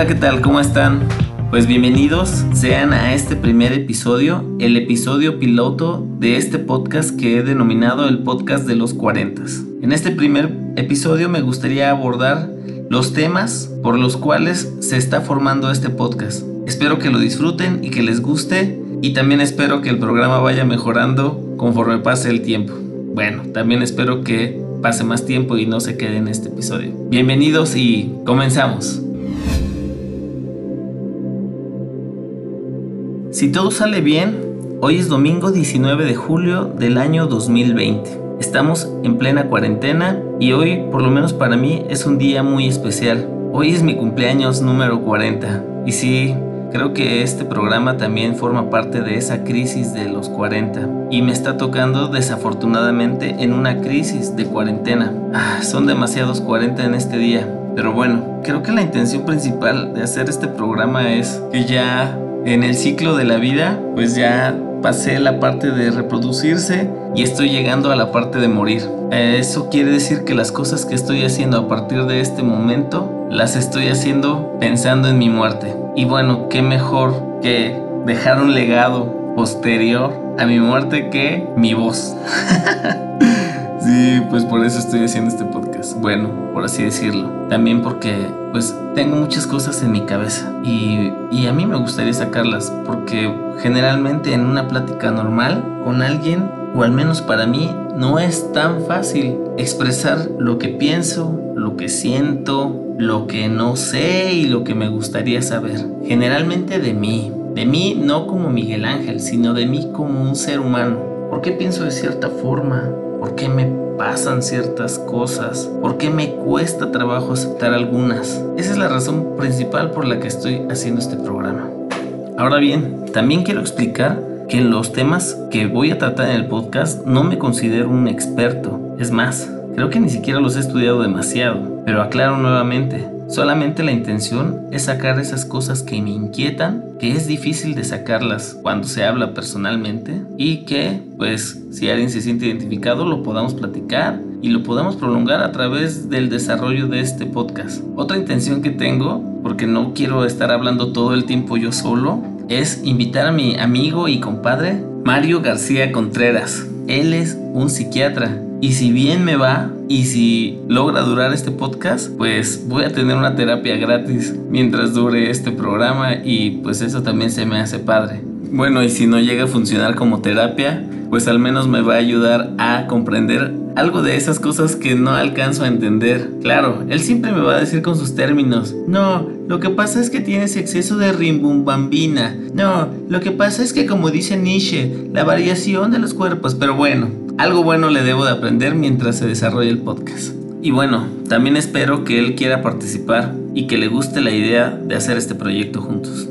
Hola, ¿qué tal? ¿Cómo están? Pues bienvenidos sean a este primer episodio, el episodio piloto de este podcast que he denominado el podcast de los 40. En este primer episodio me gustaría abordar los temas por los cuales se está formando este podcast. Espero que lo disfruten y que les guste y también espero que el programa vaya mejorando conforme pase el tiempo. Bueno, también espero que pase más tiempo y no se quede en este episodio. Bienvenidos y comenzamos. Si todo sale bien, hoy es domingo 19 de julio del año 2020. Estamos en plena cuarentena y hoy, por lo menos para mí, es un día muy especial. Hoy es mi cumpleaños número 40 y sí, creo que este programa también forma parte de esa crisis de los 40 y me está tocando desafortunadamente en una crisis de cuarentena. Ah, son demasiados 40 en este día. Pero bueno, creo que la intención principal de hacer este programa es que ya en el ciclo de la vida, pues ya pasé la parte de reproducirse y estoy llegando a la parte de morir. Eso quiere decir que las cosas que estoy haciendo a partir de este momento las estoy haciendo pensando en mi muerte. Y bueno, qué mejor que dejar un legado posterior a mi muerte que mi voz. sí, pues por eso estoy haciendo este podcast. Bueno, por así decirlo. También porque pues tengo muchas cosas en mi cabeza y, y, a mí me gustaría sacarlas porque generalmente en una plática normal con alguien, o al menos para mí, no es tan fácil expresar lo que pienso, lo que siento, lo que no sé y lo que me gustaría saber. Generalmente de mí, de mí no como Miguel Ángel, sino de mí como un ser humano. ¿Por qué pienso de cierta forma? ¿Por qué me pasan ciertas cosas? ¿Por qué me cuesta trabajo aceptar algunas? Esa es la razón principal por la que estoy haciendo este programa. Ahora bien, también quiero explicar que en los temas que voy a tratar en el podcast no me considero un experto. Es más, creo que ni siquiera los he estudiado demasiado. Pero aclaro nuevamente, Solamente la intención es sacar esas cosas que me inquietan, que es difícil de sacarlas cuando se habla personalmente y que, pues, si alguien se siente identificado, lo podamos platicar y lo podamos prolongar a través del desarrollo de este podcast. Otra intención que tengo, porque no quiero estar hablando todo el tiempo yo solo, es invitar a mi amigo y compadre Mario García Contreras. Él es un psiquiatra y si bien me va y si logra durar este podcast, pues voy a tener una terapia gratis mientras dure este programa y pues eso también se me hace padre. Bueno, y si no llega a funcionar como terapia, pues al menos me va a ayudar a comprender algo de esas cosas que no alcanzo a entender. Claro, él siempre me va a decir con sus términos, no, lo que pasa es que tienes exceso de rimbumbambina. No, lo que pasa es que como dice Nietzsche, la variación de los cuerpos, pero bueno, algo bueno le debo de aprender mientras se desarrolla el podcast. Y bueno, también espero que él quiera participar y que le guste la idea de hacer este proyecto juntos.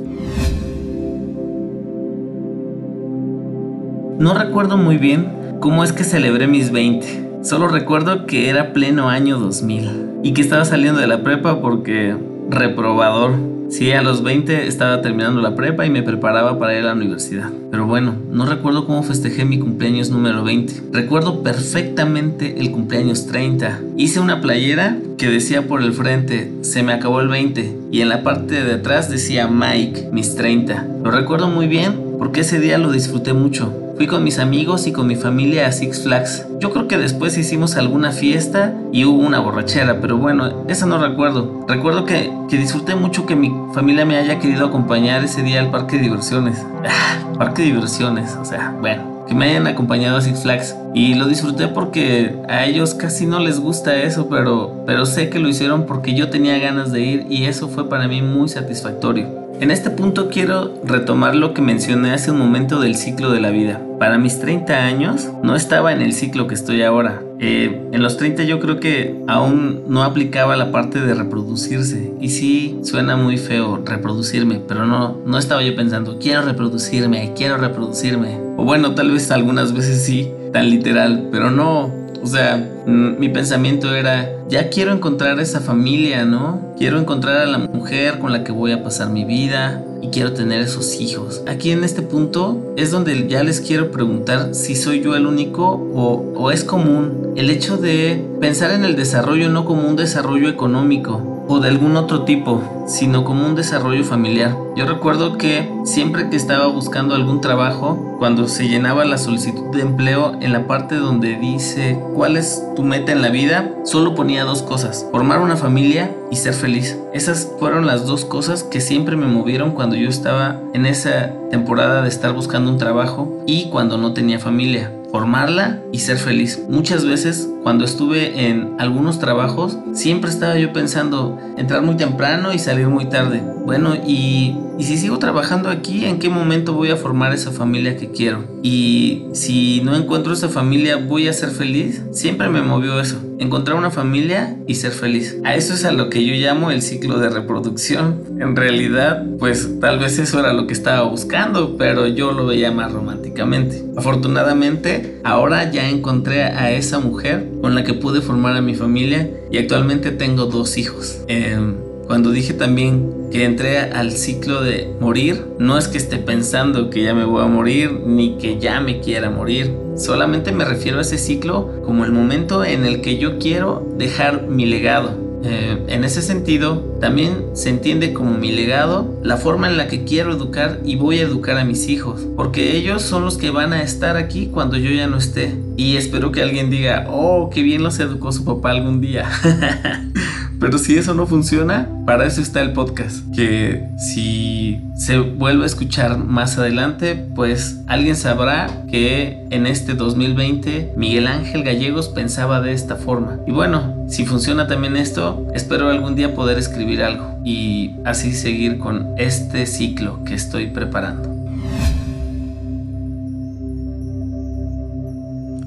No recuerdo muy bien cómo es que celebré mis 20. Solo recuerdo que era pleno año 2000 y que estaba saliendo de la prepa porque reprobador Sí, a los 20 estaba terminando la prepa y me preparaba para ir a la universidad. Pero bueno, no recuerdo cómo festejé mi cumpleaños número 20. Recuerdo perfectamente el cumpleaños 30. Hice una playera que decía por el frente, se me acabó el 20. Y en la parte de atrás decía Mike, mis 30. Lo recuerdo muy bien porque ese día lo disfruté mucho. Fui con mis amigos y con mi familia a Six Flags. Yo creo que después hicimos alguna fiesta y hubo una borrachera, pero bueno, eso no recuerdo. Recuerdo que, que disfruté mucho que mi familia me haya querido acompañar ese día al parque de diversiones. Ah, parque de diversiones, o sea, bueno que me hayan acompañado a Six Flags y lo disfruté porque a ellos casi no les gusta eso, pero, pero sé que lo hicieron porque yo tenía ganas de ir y eso fue para mí muy satisfactorio. En este punto quiero retomar lo que mencioné hace un momento del ciclo de la vida. Para mis 30 años no estaba en el ciclo que estoy ahora. Eh, en los 30 yo creo que aún no aplicaba la parte de reproducirse. Y sí, suena muy feo reproducirme, pero no, no estaba yo pensando, quiero reproducirme, quiero reproducirme. O bueno, tal vez algunas veces sí, tan literal, pero no, o sea, mi pensamiento era, ya quiero encontrar esa familia, ¿no? Quiero encontrar a la mujer con la que voy a pasar mi vida. y quiero tener esos hijos. Aquí en este punto es donde ya les quiero preguntar si soy yo el único o, o es común el hecho de pensar en el desarrollo no como un desarrollo económico o de algún otro tipo, sino como un desarrollo familiar. Yo recuerdo que siempre que estaba buscando algún trabajo, cuando se llenaba la solicitud de empleo en la parte donde dice cuál es tu meta en la vida, solo ponía dos cosas, formar una familia y ser feliz. Esas fueron las dos cosas que siempre me movieron cuando yo estaba en esa temporada de estar buscando un trabajo y cuando no tenía familia formarla y ser feliz. Muchas veces cuando estuve en algunos trabajos, siempre estaba yo pensando entrar muy temprano y salir muy tarde. Bueno, y, y, si sigo trabajando aquí, ¿en qué momento voy a formar esa familia que quiero? Y si no encuentro esa familia, ¿voy a ser feliz? Siempre me movió eso, encontrar una familia y ser feliz. A eso es a lo que yo llamo el ciclo de reproducción. En realidad, pues tal vez eso era lo que estaba buscando, pero yo lo veía más románticamente. Afortunadamente, ahora ya encontré a esa mujer con la que pude formar a mi familia y actualmente tengo dos hijos. Em, cuando dije también que entré al ciclo de morir, no es que esté pensando que ya me voy a morir ni que ya me quiera morir. Solamente me refiero a ese ciclo como el momento en el que yo quiero dejar mi legado eh, en ese sentido, también se entiende como mi legado la forma en la que quiero educar y voy a educar a mis hijos, porque ellos son los que van a estar aquí cuando yo ya no esté. Y espero que alguien diga, oh, qué bien los educó su papá algún día. Pero si eso no funciona, para eso está el podcast. Que si se vuelve a escuchar más adelante, pues alguien sabrá que en este 2020 Miguel Ángel Gallegos pensaba de esta forma. Y bueno, si funciona también esto, espero algún día poder escribir algo y así seguir con este ciclo que estoy preparando.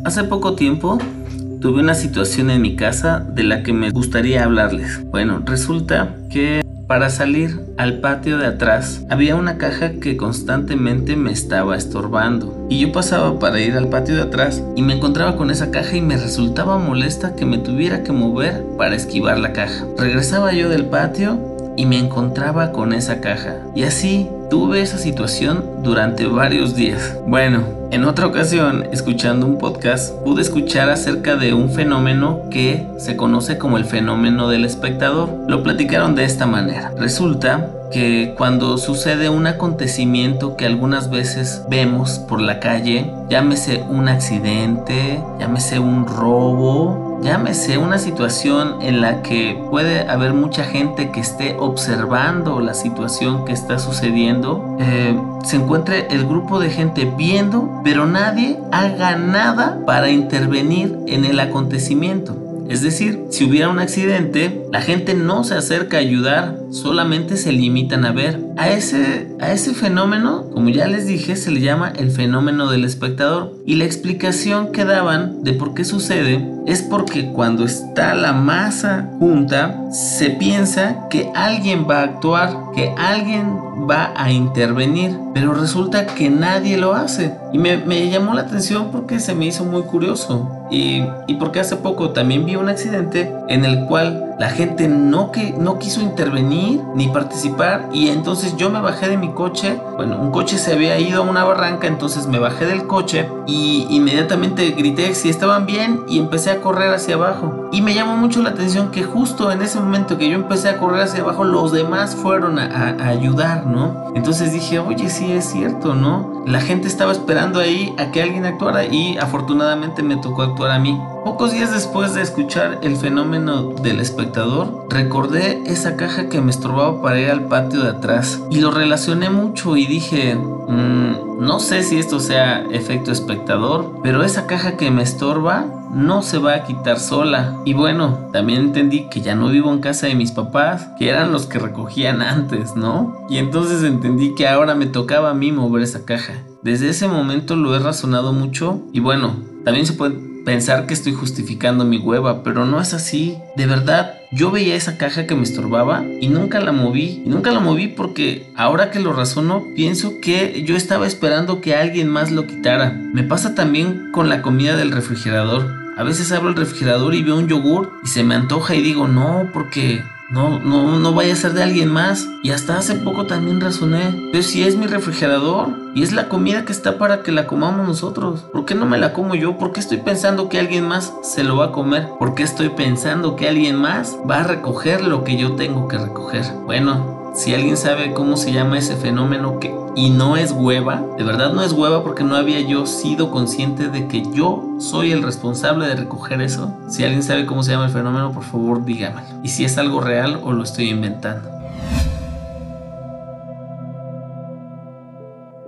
Hace poco tiempo tuve una situación en mi casa de la que me gustaría hablarles. Bueno, resulta que para salir al patio de atrás había una caja que constantemente me estaba estorbando y yo pasaba para ir al patio de atrás y me encontraba con esa caja y me resultaba molesta que me tuviera que mover para esquivar la caja. Regresaba yo del patio y me encontraba con esa caja y así tuve esa situación durante varios días. Bueno, en otra ocasión, escuchando un podcast, pude escuchar acerca de un fenómeno que se conoce como el fenómeno del espectador. Lo platicaron de esta manera. Resulta que cuando sucede un acontecimiento que algunas veces vemos por la calle, llámese un accidente, llámese un robo, llámese una situación en la que puede haber mucha gente que esté observando la situación que está sucediendo, eh, se encuentre el grupo de gente viendo, pero nadie haga nada para intervenir en el acontecimiento. Es decir, si hubiera un accidente, la gente no se acerca a ayudar, solamente se limitan a ver. A ese, a ese fenómeno, como ya les dije, se le llama el fenómeno del espectador. Y la explicación que daban de por qué sucede es porque cuando está la masa junta, se piensa que alguien va a actuar, que alguien va a intervenir, pero resulta que nadie lo hace. Y me, me llamó la atención porque se me hizo muy curioso. Y, y, porque hace poco también vi un accidente en el cual la gente no, que, no quiso intervenir ni participar y entonces yo me bajé de mi coche, bueno, un coche se había ido a una barranca, entonces me bajé del coche y inmediatamente grité si estaban bien y empecé a correr hacia abajo. Y me llamó mucho la atención que justo en ese momento que yo empecé a correr hacia abajo, los demás fueron a, a ayudar, ¿no? Entonces dije, oye, sí es cierto, ¿no? La gente estaba esperando ahí a que alguien actuara y afortunadamente me tocó actuar a mí. Pocos días después de escuchar el fenómeno del espectador, recordé esa caja que me estorbaba para ir al patio de atrás y lo relacioné mucho y dije, mmm, no sé si esto sea efecto espectador, pero esa caja que me estorba no se va a quitar sola. Y bueno, también entendí que ya no vivo en casa de mis papás, que eran los que recogían antes, ¿no? Y entonces entendí que ahora me tocaba a mí mover esa caja. Desde ese momento lo he razonado mucho y bueno, también se puede pensar que estoy justificando mi hueva, pero no es así. De verdad, yo veía esa caja que me estorbaba y nunca la moví. Y nunca la moví porque ahora que lo razono, pienso que yo estaba esperando que alguien más lo quitara. Me pasa también con la comida del refrigerador. A veces abro el refrigerador y veo un yogur y se me antoja y digo, no, porque no, no, no vaya a ser de alguien más. Y hasta hace poco también razoné. Pero si es mi refrigerador y es la comida que está para que la comamos nosotros. ¿Por qué no me la como yo? ¿Por qué estoy pensando que alguien más se lo va a comer? ¿Por qué estoy pensando que alguien más va a recoger lo que yo tengo que recoger? Bueno, si alguien sabe cómo se llama ese fenómeno que y no es hueva, de verdad no es hueva porque no había yo sido consciente de que yo soy el responsable de recoger eso. Si alguien sabe cómo se llama el fenómeno, por favor dígamelo. Y si es algo real o lo estoy inventando.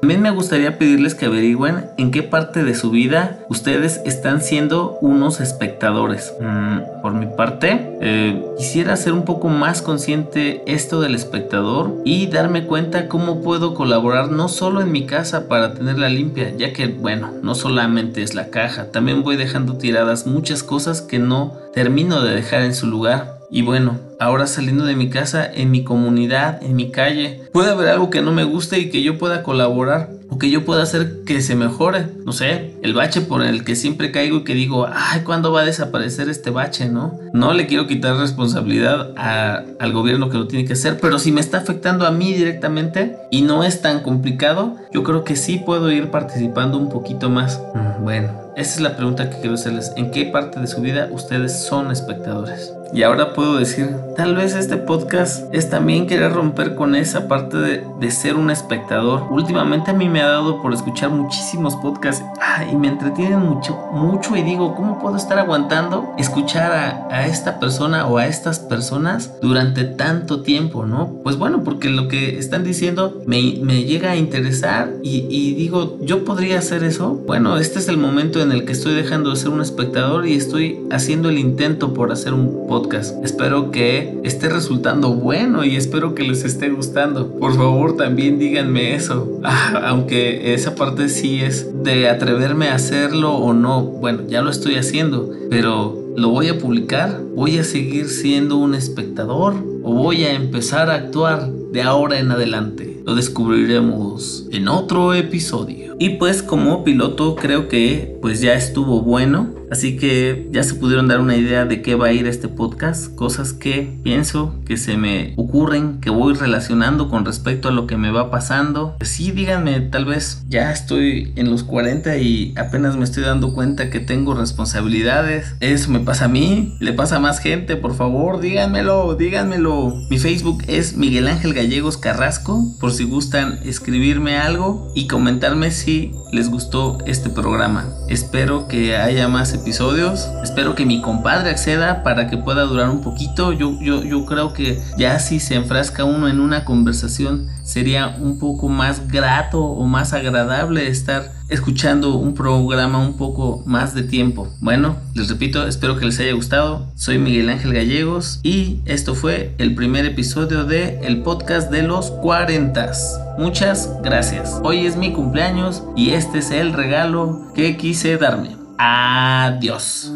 También me gustaría pedirles que averigüen en qué parte de su vida ustedes están siendo unos espectadores. Mm, por mi parte, eh, quisiera ser un poco más consciente esto del espectador y darme cuenta cómo puedo colaborar no solo en mi casa para tenerla limpia, ya que bueno, no solamente es la caja, también voy dejando tiradas muchas cosas que no termino de dejar en su lugar. Y bueno, ahora saliendo de mi casa, en mi comunidad, en mi calle, puede haber algo que no me guste y que yo pueda colaborar o que yo pueda hacer que se mejore. No sé, el bache por el que siempre caigo y que digo, ay, ¿cuándo va a desaparecer este bache, no? No le quiero quitar responsabilidad al gobierno que lo tiene que hacer, pero si me está afectando a mí directamente y no es tan complicado, yo creo que sí puedo ir participando un poquito más. Mm, bueno, esa es la pregunta que quiero hacerles. ¿En qué parte de su vida ustedes son espectadores? Y ahora puedo decir, tal vez este podcast es también querer romper con esa parte de, ser un espectador. Últimamente a mí me ha dado por escuchar muchísimos podcasts y me entretienen mucho, mucho y digo, ¿cómo puedo estar aguantando escuchar a, esta persona o a estas personas durante tanto tiempo, no? Pues bueno, porque lo que están diciendo me, llega a interesar y, y digo, ¿yo podría hacer eso? Bueno, este es el momento en el que estoy dejando de ser un espectador y estoy haciendo el intento por hacer un podcast Espero que esté resultando bueno y espero que les esté gustando. Por favor, también díganme eso. Ah, aunque esa parte sí es de atreverme a hacerlo o no. Bueno, ya lo estoy haciendo, pero ¿lo voy a publicar? ¿Voy a seguir siendo un espectador? ¿O voy a empezar a actuar de ahora en adelante? Lo descubriremos en otro episodio. Y pues como piloto creo que pues ya estuvo bueno Así que ya se pudieron dar una idea de qué va a ir este podcast, cosas que pienso que se me ocurren, que voy relacionando con respecto a lo que me va pasando. Sí, díganme, tal vez ya estoy en los 40 y apenas me estoy dando cuenta que tengo responsabilidades. Eso me pasa a mí, le pasa a más gente, por favor, díganmelo, díganmelo. Mi Facebook es Miguel Ángel Gallegos Carrasco, por si gustan escribirme algo y comentarme si les gustó este programa. Espero que haya más episodios. Espero que mi compadre acceda para que pueda durar un poquito. Yo, yo, yo creo que ya si se enfrasca uno en una conversación sería un poco más grato o más agradable estar escuchando un programa un poco más de tiempo. Bueno, les repito, espero que les haya gustado. Soy Miguel Ángel Gallegos y esto fue el primer episodio de el podcast de los 40. Muchas gracias. Hoy es mi cumpleaños y este es el regalo que quise darme. Adiós.